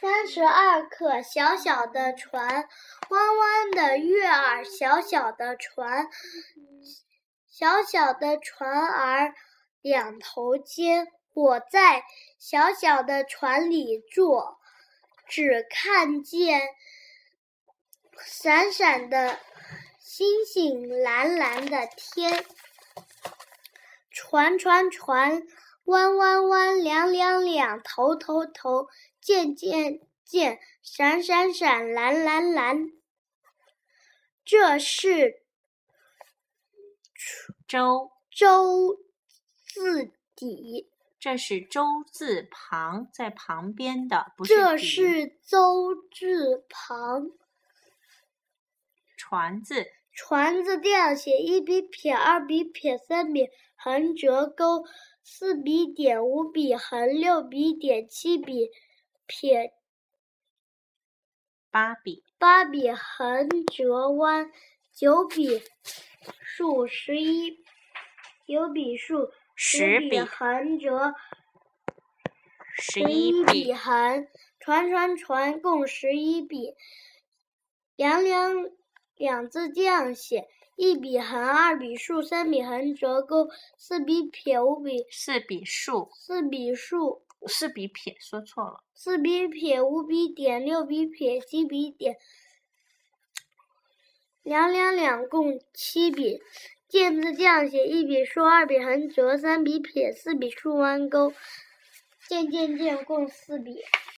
三十二课，小小的船，弯弯的月儿，小小的船，小小的船儿两头尖。我在小小的船里坐，只看见闪闪的星星，蓝蓝的天。船船船，弯弯弯，两两两，头头头，渐渐渐，闪闪闪，蓝蓝蓝。这是周周字底。这是周字旁，在旁边的不是这是周字旁。船字，船字这样写：一笔撇，二笔撇，三笔横折钩，四笔点，五笔横，六笔点，七笔撇，八笔八笔横折弯，九笔竖，十一九笔竖。十笔横折，十一笔横，船船船共十一笔。两两两字这样写：一笔横，二笔竖，三笔横折钩，四笔撇，五笔四笔竖，四笔竖，四笔撇，说错了。四笔撇，五笔点，六笔撇，七笔点。两两两共七笔。见字这样写：一笔竖，二笔横折，三笔撇，四笔竖弯钩。渐渐渐共四笔。